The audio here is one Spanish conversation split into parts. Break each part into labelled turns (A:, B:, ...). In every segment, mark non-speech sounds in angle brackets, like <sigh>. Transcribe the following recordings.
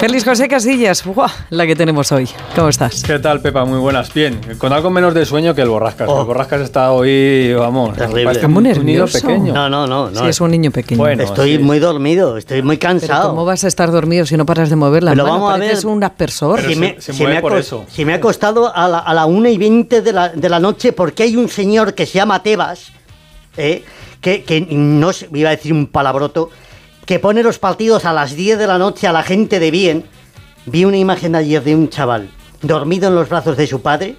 A: Feliz José Casillas, ¡Buah! la que tenemos hoy. ¿Cómo estás?
B: ¿Qué tal, Pepa? Muy buenas. Bien, con algo menos de sueño que el Borrascas. El Borrascas está hoy, vamos,
C: Terrible.
A: Está muy
B: un- un niño
A: nervioso.
B: pequeño.
C: No, no, no. no.
A: Sí, es un niño pequeño.
B: Bueno,
C: estoy
B: sí.
C: muy dormido, estoy muy
A: Pero
C: cansado.
A: ¿cómo vas a estar dormido si no paras de mover las
C: Pero
A: manos?
C: vamos a ver. Si
B: se-
C: me,
B: se
C: si me ha
B: por eso.
C: si me ha costado a la, a la 1 y 20 de la, de la noche porque hay un señor que se llama Tebas, eh, que, que no iba a decir un palabroto, que pone los partidos a las 10 de la noche a la gente de bien. Vi una imagen ayer de un chaval dormido en los brazos de su padre.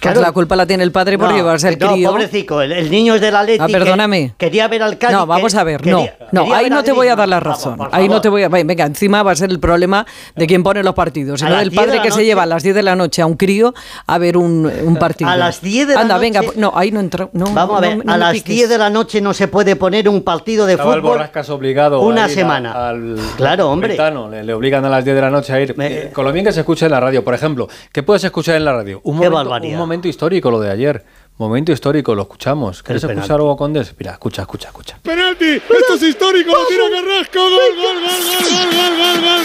A: Pues la culpa la tiene el padre por
C: No,
A: llevarse al
C: no,
A: crío.
C: pobrecico, el, el niño es del Atleti.
A: Ah,
C: que
A: perdóname.
C: Quería ver al Cádiz.
A: No, vamos a ver,
C: quería-
A: no, no,
C: quería
A: ahí no te voy a dar la razón.
C: Vamos,
A: ahí no te voy a. Venga, encima va a ser el problema de quién pone los partidos,
C: las
A: del
C: 10 de
A: padre
C: la
A: que se lleva a las 10 de la noche a un crío a ver un, un partido.
C: A las 10 de la
A: Anda,
C: noche-
A: venga, no, ahí no entra. No,
C: Vamos a
A: no,
C: ver,
A: no
C: a las
A: piques.
C: 10 de la noche no se puede poner un partido de
B: Estaba el
C: fútbol.
B: Borrascas obligado
C: una
B: a ir a-
C: semana.
B: al
C: Claro, hombre.
B: Le, le obligan a las 10 de la noche a ir.
C: Me-
B: Eh, con lo bien que se escucha en la radio, por ejemplo, ¿qué puedes escuchar en la radio? Un,
C: Qué barbaridad.
B: Momento histórico lo de ayer. Momento histórico, lo escuchamos. ¿Quieres
C: El
B: escuchar
C: penalti.
B: algo con Des? Mira, escucha, escucha, escucha.
D: Penalti, esto es histórico, lo tira Carrasco, gol, gol, gol, gol, gol, gol, gol, gol,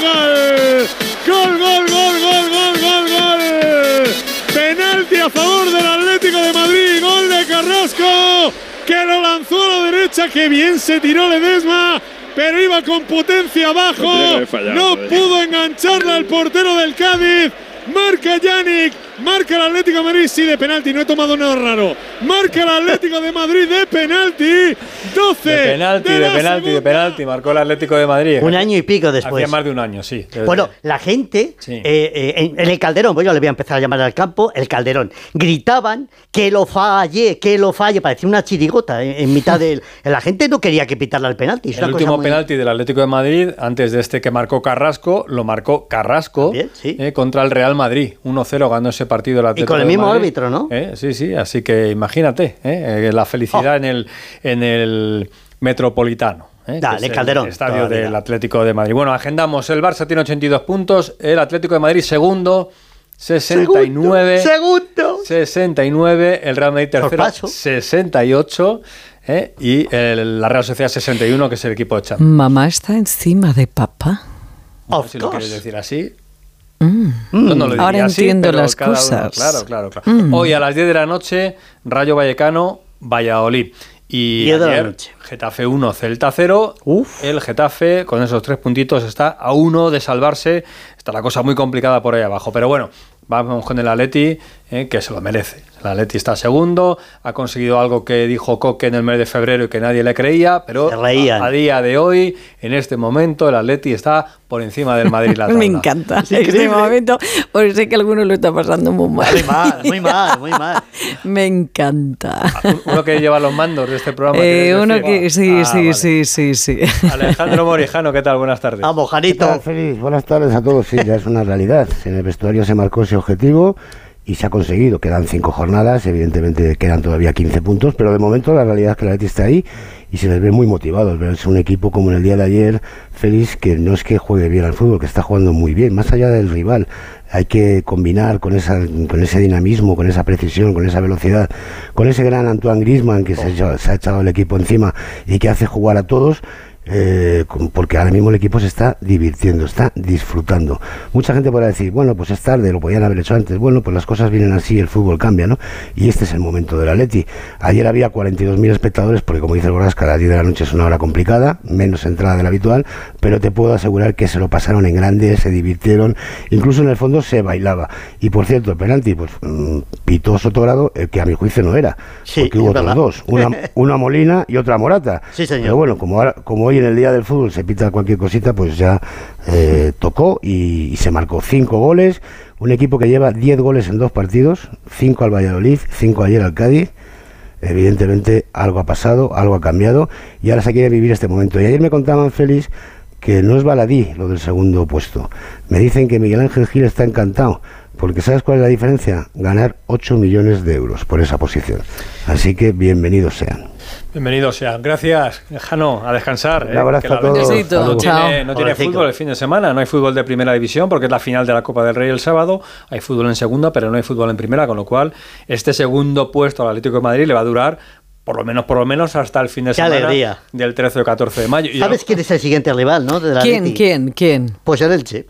D: gol, gol, gol, gol, gol, gol, gol, penalti a favor del Atlético de Madrid, gol de Carrasco, que lo lanzó a la derecha, que bien se tiró Ledesma, pero iba con potencia abajo, no pudo engancharla el portero del Cádiz, marca Yannick, marca el Atlético de Madrid, sí de penalti, no he tomado nada raro, marca el Atlético de Madrid de penalti, 12
B: De penalti, de
D: la
B: penalti, de penalti. Marcó el Atlético de Madrid.
C: Un año y pico después.
B: Hacía más de un año, sí.
C: Bueno, la gente
B: Sí.
C: eh, eh, en, en el Calderón, pues yo le voy a empezar a llamar al campo el Calderón, gritaban que lo falle, que lo falle, parecía una chirigota en, en mitad del... <laughs> La gente no quería que pitarle el penalti. es
B: El
C: una cosa
B: último
C: muy-
B: penalti del Atlético de Madrid, antes de este que marcó Carrasco, lo marcó Carrasco
C: También, sí.
B: eh, contra el Real Madrid. 1-0 ganó ese partido el Atlético
C: con el mismo
B: Madrid.
C: árbitro, ¿no?
B: Eh, Sí, sí, así que imagínate eh, eh, la felicidad
C: Oh.
B: en, el, en el Metropolitano. eh,
C: Dale,
B: es el
C: Calderón,
B: estadio
C: la
B: del. Atlético de Madrid. Bueno, agendamos. El Barça tiene 82 puntos, el Atlético de Madrid segundo, 69.
C: Segundo.
B: 69, el Real Madrid tercero,
C: paso.
B: 68 ¿eh? y el- la Real Sociedad 61, que es el equipo de Champions.
A: Mamá está encima de papá.
B: No
C: Of
B: sé si lo quieres decir así.
A: Mm.
B: Yo no lo diría
A: Ahora
B: así,
A: entiendo las
B: cada uno-
A: cosas.
B: claro, claro, claro.
A: Mm.
B: Hoy a las 10 de la noche, Rayo Vallecano, Valladolid. Y
C: 10 de la
B: ayer,
C: noche.
B: Getafe 1, Celta 0.
C: Uf.
B: El Getafe, con esos tres puntitos, está a uno de salvarse. Está la cosa muy complicada por ahí abajo. Pero bueno, vamos con el Atleti, eh, que se lo merece. El Atleti está segundo, ha conseguido algo que dijo Coque en el mes de febrero y que nadie le creía, pero a, a día de hoy, en este momento, el Atleti está por encima del Madrid. la <laughs>
A: Me encanta
C: Es
A: este
C: increíble.
A: momento, porque sé que alguno lo está pasando muy mal.
C: Muy mal, muy mal, muy mal. <laughs>
A: Me encanta.
B: Uno que lleva los mandos de este programa.
A: Eh,
B: ¿quieres
A: uno que sí,
B: Ah,
A: sí,
B: vale.
A: sí, sí, sí. <laughs>
B: Alejandro Morijano, ¿qué tal? Buenas tardes.
C: Vamos,
E: ¿Qué tal,
C: Janito.
E: Feliz? Buenas tardes a todos. Sí, ya es una realidad. En el vestuario se marcó ese objetivo y se ha conseguido. Quedan cinco jornadas, evidentemente quedan todavía 15 puntos, pero de momento la realidad es que el Atleti está ahí y se les ve muy motivados. Verse un equipo como en el día de ayer, feliz, que no es que juegue bien al fútbol, que está jugando muy bien, más allá del rival. Hay que combinar con, esa, con ese dinamismo, con esa precisión, con esa velocidad, con ese gran Antoine Griezmann que se, ha echado, se ha echado el equipo encima y que hace jugar a todos eh, porque ahora mismo el equipo se está divirtiendo, está disfrutando. Mucha gente podrá decir, bueno, pues es tarde, lo podían haber hecho antes. Bueno, pues las cosas vienen así, el fútbol cambia, ¿no? Y este es el momento del Atleti. Ayer había 42.000 espectadores, porque como dice el Borrasca, a las 10 de la noche es una hora complicada, menos entrada de la habitual, pero te puedo asegurar que se lo pasaron en grande, se divirtieron, incluso en el fondo se bailaba. Y por cierto, el penalti, pues mm, pitó Sotogrado, el que a mi juicio no era,
C: Sí,
E: porque hubo otros dos, una, <laughs> una Molina y otra Morata.
C: Sí, señor.
E: Pero bueno, como, ahora- como hoy en el día del fútbol se pita cualquier cosita, pues ya eh, tocó y, y se marcó cinco goles. Un equipo que lleva 10 goles en dos partidos, cinco al Valladolid, cinco ayer al Cádiz. Evidentemente algo ha pasado, algo ha cambiado y ahora se quiere vivir este momento. Y ayer me contaban, Félix, que no es baladí lo del segundo puesto. Me dicen que Miguel Ángel Gil está encantado, porque ¿sabes cuál es la diferencia? Ganar 8 millones de euros por esa posición. Así que bienvenidos sean.
B: Bienvenidos sean. Gracias, Jano, a descansar.
E: Un
B: ¿eh?
E: abrazo
B: Que la
E: a todos.
B: verdad
A: Besito,
B: No
A: chao.
B: tiene, no tiene fútbol el fin de semana, no hay fútbol de primera división porque es la final de la Copa del Rey el sábado, hay fútbol en segunda, pero no hay fútbol en primera, con lo cual este segundo puesto al Atlético de Madrid le va a durar por lo menos, por lo menos hasta el fin de
C: Qué
B: semana
C: alegría.
B: del 13 o 14 de mayo. Y
C: ¿Sabes quién es el siguiente rival, no? De la
A: ¿Quién, quién, quién?
C: Pues el Elche.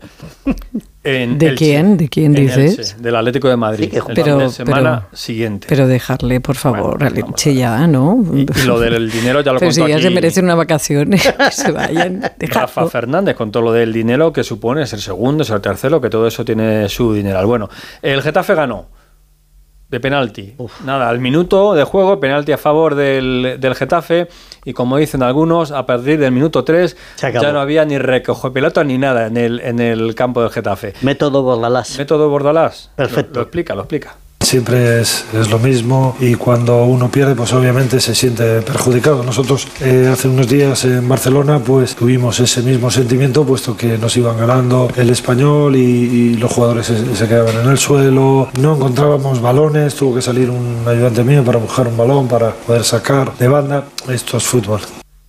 B: en
A: ¿De
B: Elche.
A: quién? ¿De quién dices?
B: Elche, del Atlético de Madrid.
C: Sí, que
B: el
C: juega.
B: fin de
A: Pero-
B: semana
A: pero-
B: siguiente.
A: Pero dejarle, por favor,
B: Bueno,
A: a
B: vamos
A: Leche
B: a ver.
A: ya, ¿no?
B: y, y lo del dinero ya lo <laughs>
A: Pero
B: contó
A: si ya
B: aquí
A: se merecen una vacación, <laughs> que se vayan.
B: Rafa
A: dejadlo.
B: Fernández con todo lo del dinero que supone ser segundo, ser tercero, que todo eso tiene su dineral. Bueno, el Getafe ganó de penalti. Nada, al minuto de juego, penalti a favor del, del Getafe. Y como dicen algunos, a partir del minuto 3
C: Se acabó.
B: ya no había ni recoge pelota ni nada en el, en el campo del Getafe.
C: Método Bordalás.
B: Método Bordalás.
C: Perfecto.
B: Lo, lo explica, lo explica.
F: Siempre es, es lo mismo y cuando uno pierde pues obviamente se siente perjudicado. Nosotros eh, hace unos días en Barcelona pues tuvimos ese mismo sentimiento puesto que nos iban ganando el español y, y los jugadores se, se quedaban en el suelo, no encontrábamos balones, tuvo que salir un ayudante mío para buscar un balón para poder sacar de banda. Esto es fútbol.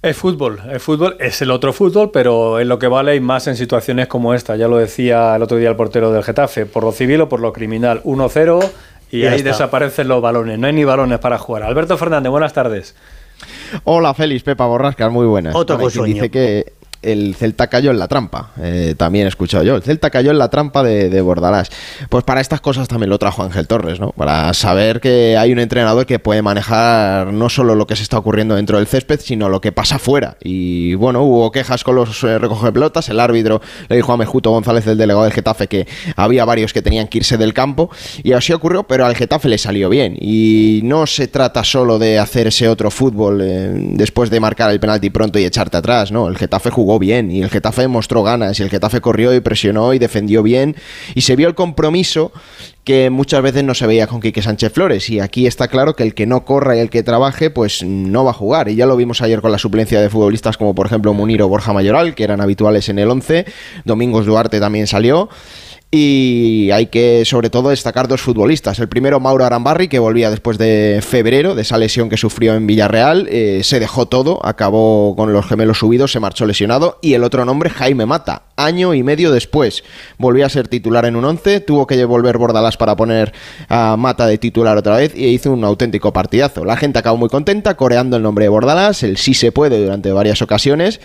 B: Es fútbol, el fútbol es el otro fútbol, pero es lo que vale y más en situaciones como esta. Ya lo decía el otro día el portero del Getafe, por lo civil o por lo criminal. 1-0 y ahí
C: está.
B: desaparecen los balones. No hay ni balones para jugar. Alberto Fernández, buenas tardes.
G: Hola Félix, Pepa Borrascas, muy buenas.
C: Otro
G: dice que el Celta cayó en la trampa. Eh, también he escuchado yo. El Celta cayó en la trampa de, de Bordalás. Pues para estas cosas también lo trajo Ángel Torres, ¿no? Para saber que hay un entrenador que puede manejar no solo lo que se está ocurriendo dentro del césped, sino lo que pasa fuera. Y bueno, hubo quejas con los eh, recoge pelotas. El árbitro le dijo a Mejuto González, el delegado del Getafe, que había varios que tenían que irse del campo. Y así ocurrió, pero al Getafe le salió bien. Y no se trata solo de hacer ese otro fútbol eh, después de marcar el penalti pronto y echarte atrás, ¿no? El Getafe bien y el Getafe mostró ganas y el Getafe corrió y presionó y defendió bien y se vio el compromiso que muchas veces no se veía con Quique Sánchez Flores y aquí está claro que el que no corra y el que trabaje pues no va a jugar y ya lo vimos ayer con la suplencia de futbolistas como por ejemplo Munir o Borja Mayoral que eran habituales en el 11 Domingos Duarte también salió y hay que, sobre todo, destacar dos futbolistas. El primero, Mauro Arambarri, que volvía después de febrero, de esa lesión que sufrió en Villarreal. eh, se dejó todo, acabó con los gemelos subidos, se marchó lesionado. Y el otro nombre, Jaime Mata. Año y medio después, volvió a ser titular en un 11. Tuvo que volver Bordalás para poner a Mata de titular otra vez y hizo un auténtico partidazo. La gente acabó muy contenta, coreando el nombre de Bordalás, el sí se puede durante varias ocasiones.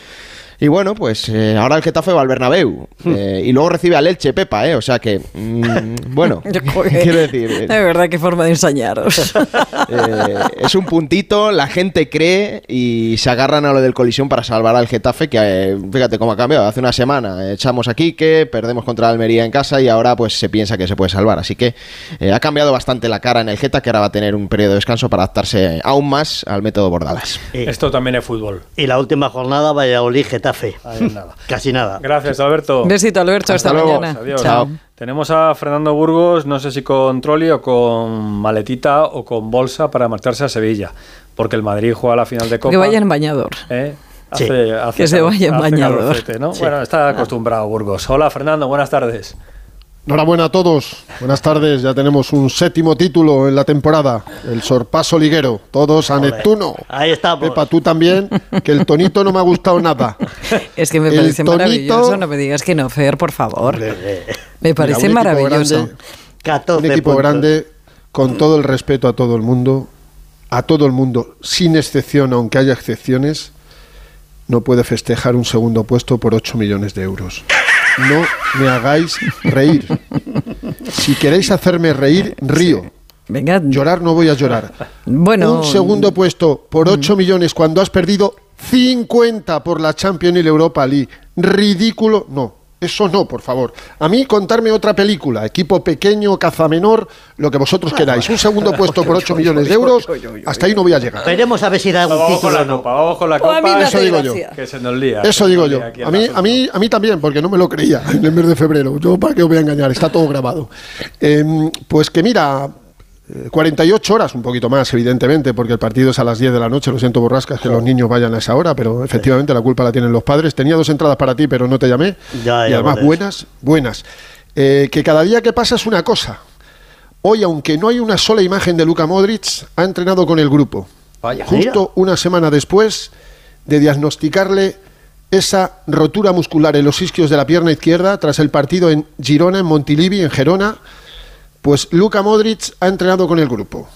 G: Y bueno, pues eh, ahora el Getafe va al Bernabéu. eh, y luego recibe al Elche, Pepa, ¿eh? O sea que, mm, <laughs> bueno, quiero decir, eh,
A: De verdad, qué forma de ensañaros. <laughs>
G: eh, es un puntito, la gente cree y se agarran a lo del colisión para salvar al Getafe, que eh, fíjate cómo ha cambiado. Hace una semana echamos a Quique, perdemos contra Almería en casa y ahora pues se piensa que se puede salvar. Así que eh, ha cambiado bastante la cara en el Geta, que ahora va a tener un periodo de descanso para adaptarse aún más al método Bordalás.
C: Y,
B: Esto también es fútbol.
C: y la última jornada, Valladolid, Getafe.
B: Ahí nada. <laughs>
C: Casi nada.
B: Gracias, Alberto.
A: Besito, Alberto, hasta,
G: Hasta luego.
A: mañana.
B: Adiós.
A: Chao.
B: Tenemos a Fernando Burgos, no sé si con troli o con maletita o con bolsa para marcharse a Sevilla, porque el Madrid juega la final de Copa.
A: Que vaya en bañador.
B: ¿eh?
C: Sí.
B: Hace- hace
A: Que se vaya en
B: hace
A: bañador.
B: calorcete, ¿no?
C: Sí.
B: Bueno, está acostumbrado Burgos. Hola Fernando, buenas tardes.
H: Enhorabuena a todos. Buenas tardes. Ya tenemos un séptimo título en la temporada. El sorpaso liguero. Todos a. Neptuno.
C: Ahí estamos.
H: Pepa, tú también, que el tonito no me ha gustado nada. <laughs>
A: Es que me
H: El
A: parece
H: tonito-
A: maravilloso. No me digas que no, Fer, por favor. Me parece
H: Mira, un equipo
A: maravilloso.
H: grande,
C: 14
H: un equipo
C: puntos.
H: grande, con todo el respeto a todo el mundo, a todo el mundo, sin excepción, aunque haya excepciones, no puede festejar un segundo puesto por 8 millones de euros. No me hagáis reír. Si queréis hacerme reír, río.
A: Venga,
H: Llorar no voy a llorar.
A: bueno.
H: un segundo puesto por 8 millones cuando has perdido 50 por la Champions y la Europa League. Ridículo. No, eso no, por favor. A mí contarme otra película, equipo pequeño, caza menor, lo que vosotros queráis. Un segundo <laughs> puesto por 8 millones de euros, hasta ahí no voy a llegar.
C: Veremos a ver si da un
B: Vamos con
C: título
B: la
C: o no.
B: copa, vamos con la
A: Pues
B: copa.
A: me
H: eso digo yo.
B: Que se nos lía.
H: Eso digo yo. A mí, a, mí, a mí también, porque no me lo creía <laughs> en el mes de febrero. Yo, ¿para qué os voy a engañar? Está todo grabado. Em, pues que mira, 48 horas, un poquito más, evidentemente, porque el partido es a las 10 de la noche. Lo siento, borrascas, que los niños vayan a esa hora, pero efectivamente la culpa la tienen los padres. Tenía dos entradas para ti, pero no te llamé.
C: Ya,
H: y
C: ya
H: además,
C: lo ves.
H: buenas, buenas. Eh, que cada día que pasa es una cosa. Hoy, aunque no hay una sola imagen de Luka Modric, ha entrenado con el grupo.
B: Vaya.
H: Justo una semana después de diagnosticarle esa rotura muscular en los isquios de la pierna izquierda tras el partido en Girona, en Montilivi, en Gerona, pues Luka Modric ha entrenado con el grupo.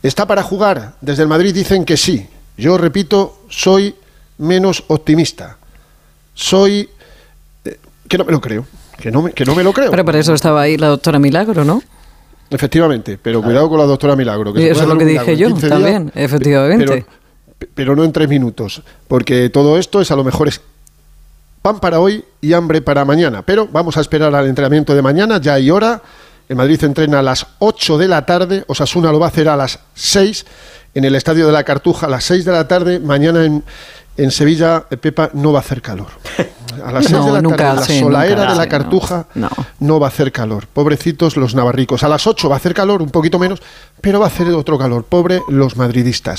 H: ¿Está para jugar? Desde el Madrid dicen que sí. Yo repito, soy menos optimista. Soy... eh, que no me lo creo. Que no me, que no me lo creo.
A: Pero para eso estaba ahí la doctora Milagro, ¿no?
H: Efectivamente, pero cuidado con la doctora Milagro.
A: Eso es lo que dije yo
H: 15
A: también,
H: días,
A: efectivamente.
H: Pero, pero no en tres minutos, porque todo esto es a lo mejor es pan para hoy y hambre para mañana. Pero vamos a esperar al entrenamiento de mañana, ya hay hora. El Madrid entrena a las 8 de la tarde, Osasuna lo va a hacer a las 6 en el Estadio de la Cartuja, a las 6 de la tarde. Mañana en, en Sevilla, Pepa, no va a hacer calor. <laughs> A las 6
A: No,
H: de la
A: nunca
H: tarde, la solaera
A: nunca
H: de la
A: no.
H: Cartuja,
A: No.
H: no va a hacer calor. Pobrecitos los navarricos. A las 8 va a hacer calor, un poquito menos, pero va a hacer otro calor. Pobre los madridistas.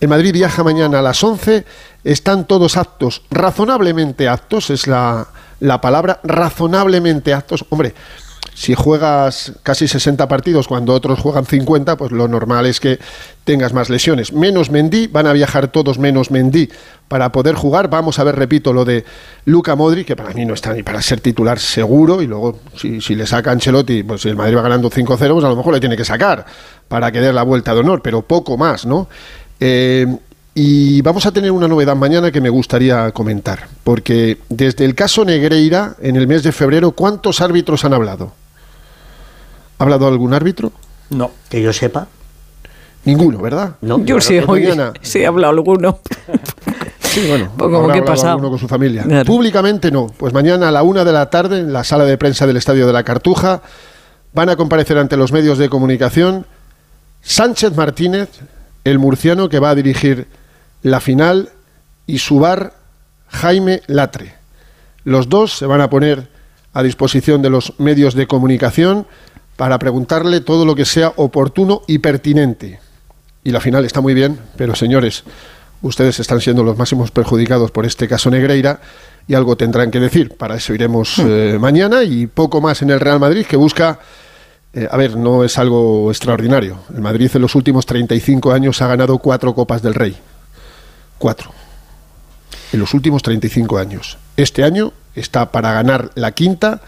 H: El Madrid viaja mañana a las 11. Están todos aptos, razonablemente aptos, es la, la palabra, razonablemente aptos. Hombre, si juegas casi 60 partidos cuando otros juegan 50, pues lo normal es que tengas más lesiones. Menos Mendy, van a viajar todos menos Mendy para poder jugar. Vamos a ver, repito, lo de Luca Modri, que para mí no está ni para ser titular seguro, y luego si, le saca Ancelotti, pues si el Madrid va ganando 5-0, pues a lo mejor le tiene que sacar para que dé la vuelta de honor, pero poco más, ¿no? Eh, y vamos a tener una novedad mañana que me gustaría comentar, porque desde el caso Negreira, en el mes de febrero, ¿cuántos árbitros han hablado? ¿Ha hablado algún árbitro?
B: No.
C: Que yo sepa.
H: Ninguno, ¿verdad?
C: No,
A: Yo sí,
H: mañana-
A: sí he hablado alguno.
H: Sí, bueno,
A: Pues como
H: habrá
A: que
H: hablado
A: pasado.
H: alguno con su familia.
A: Claro.
H: Públicamente no. Pues mañana a la una de la tarde, en la sala de prensa del Estadio de la Cartuja, van a comparecer ante los medios de comunicación Sánchez Martínez, el murciano que va a dirigir la final, y su bar Jaime Latre. Los dos se van a poner a disposición de los medios de comunicación para preguntarle todo lo que sea oportuno y pertinente. Y la final está muy bien, pero señores, ustedes están siendo los máximos perjudicados por este caso Negreira y algo tendrán que decir. Para eso iremos eh, mañana y poco más en el Real Madrid que busca... eh, a ver, no es algo extraordinario. El Madrid en los últimos 35 años ha ganado cuatro Copas del Rey. Cuatro. En los últimos 35 años. Este año está para ganar la quinta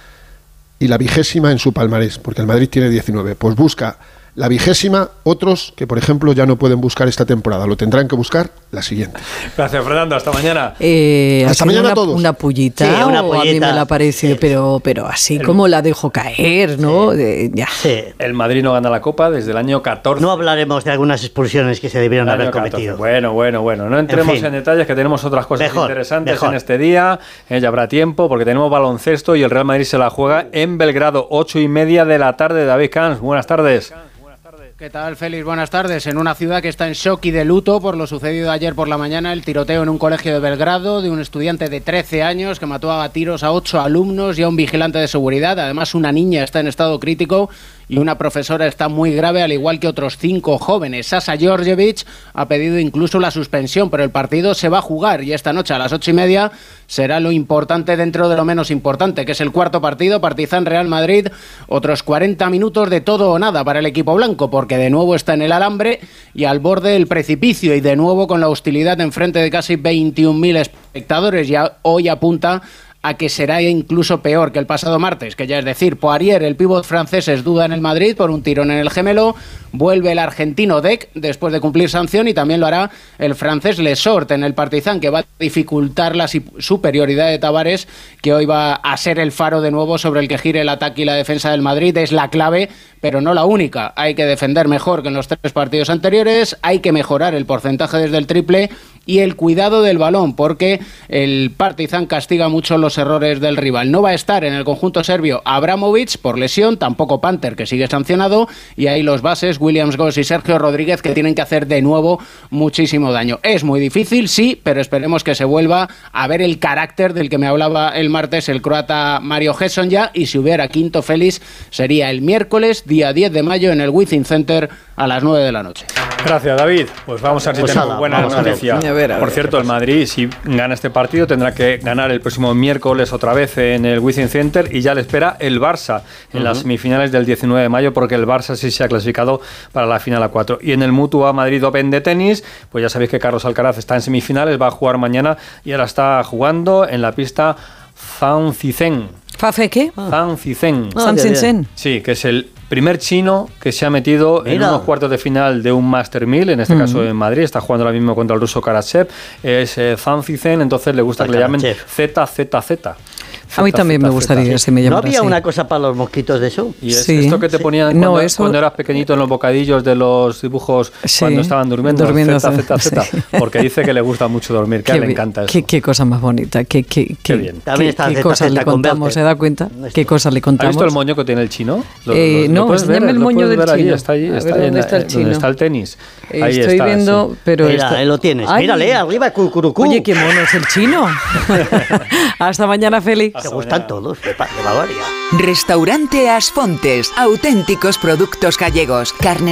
H: y la vigésima en su palmarés, porque el Madrid tiene 19. Pues busca la vigésima, otros que, por ejemplo, ya no pueden buscar esta temporada, lo tendrán que buscar la siguiente.
B: Gracias, Fernando. Hasta mañana.
A: Eh, ha
H: Hasta mañana
A: una,
H: a todos.
A: una pullita,
C: Sí, una
A: o a mí me la
C: Sí.
A: pero, pero así como la dejo caer, ¿no? De- ya.
C: Sí.
B: El Madrid no gana la Copa desde el año 14.
C: No hablaremos de algunas expulsiones que se debieron
B: El
C: haber
B: año 14.
C: cometido.
B: Bueno, bueno, bueno. No entremos en,
C: fin.
B: detalles, que tenemos otras cosas
C: Mejor,
B: interesantes
C: mejor.
B: en este día. Eh, ya habrá tiempo, porque tenemos baloncesto y el Real Madrid se la juega en Belgrado, ocho y media de la tarde. David Camps, buenas tardes.
I: ¿Qué tal, Félix? Buenas tardes. En una ciudad que está en shock y de luto por lo sucedido ayer por la mañana, el tiroteo en un colegio de Belgrado de un estudiante de 13 años que mató a tiros a ocho alumnos y a un vigilante de seguridad. Además, una niña está en estado crítico y una profesora está muy grave, al igual que otros cinco jóvenes. Sasa Georgievich ha pedido incluso la suspensión, pero el partido se va a jugar y esta noche a las ocho y media será lo importante dentro de lo menos importante, que es el cuarto partido, Partizan Real Madrid. Otros 40 minutos de todo o nada para el equipo blanco, porque de nuevo está en el alambre y al borde del precipicio, y de nuevo con la hostilidad enfrente de casi 21.000 espectadores. Ya hoy apunta a que será incluso peor que el pasado martes, que ya es decir, Poirier, el pívot francés, es duda en el Madrid por un tirón en el gemelo, vuelve el argentino Deck después de cumplir sanción y también lo hará el francés Lesort en el Partizan, que va a dificultar la superioridad de Tavares, que hoy va a ser el faro de nuevo sobre el que gire el ataque y la defensa del Madrid, es la clave, pero no la única. Hay que defender mejor que en los tres partidos anteriores, hay que mejorar el porcentaje desde el triple y el cuidado del balón, porque el Partizan castiga mucho los errores del rival. No va a estar en el conjunto serbio Abramovic por lesión, tampoco Panther, que sigue sancionado, y ahí los bases, Williams Goss y Sergio Rodríguez, que tienen que hacer de nuevo muchísimo daño. Es muy difícil, sí, pero esperemos que se vuelva a ver el carácter del que me hablaba el martes el croata Mario Gesson ya, y si hubiera quinto Félix, sería el miércoles, día 10 de mayo, en el Wizzing Center a las 9 de la noche.
B: Gracias, David. Pues vamos a ver si
C: Pues
B: tenemos
C: nada,
B: buena
C: vamos a ver.
B: noticia.
A: A ver, a
B: Por cierto, el Madrid, si gana este partido, tendrá que ganar el próximo miércoles otra vez en el Wizzing Center y ya le espera el Barça en las semifinales del 19 de mayo, porque el Barça sí se ha clasificado para la final a 4. Y en el Mutua Madrid Open de tenis, pues ya sabéis que Carlos Alcaraz está en semifinales, va a jugar mañana y ahora está jugando en la pista Zancicen.
A: ¿Fafe qué?
B: Zancicen.
A: San
C: qué bien.
A: Sen.
B: Sí, que es el primer chino que se ha metido en unos cuartos de final de un Master 1000, en este caso en Madrid, está jugando ahora mismo contra el ruso Karachev, es eh, Zanzizen, entonces le gusta que le llamen
C: Karachev.
B: ZZZ.
A: A mí también me gustaría si me
C: ¿No había
A: así.
C: una cosa para los mosquitos de eso?
B: Y es
A: Sí.
B: esto que te ponían
A: No,
B: cuando,
A: eso-
B: cuando eras pequeñito en los bocadillos de los dibujos
A: Sí,
B: cuando estaban durmiendo,
A: durmiendo,
B: ZZZ,
A: sí.
B: porque dice que le gusta mucho dormir, que a él le encanta eso.
A: Qué, qué cosa más bonita, qué, qué, qué,
B: bien.
C: También
A: qué- qué cosas le
C: con
A: contamos. ¿se da cuenta? ¿Qué cosas le
B: ¿Has
A: contamos?
B: visto el moño que tiene el chino?
A: Eh, no,
B: puedes
A: enséñame el
B: lo
A: moño
B: puedes
A: del chino.
B: está allí, está
A: ¿dónde
B: en-
A: está el
B: donde
A: chino?
B: está el tenis. Ahí
A: Estoy
B: está,
A: viendo,
B: sí.
A: pero
C: Mira, lo tienes. Mírale, arriba, cucurucú.
A: Oye, qué mono es el chino. <laughs> Hasta mañana,
C: Te gustan todos, de Bavaria.
J: Restaurante Asfontes, auténticos productos gallegos, carne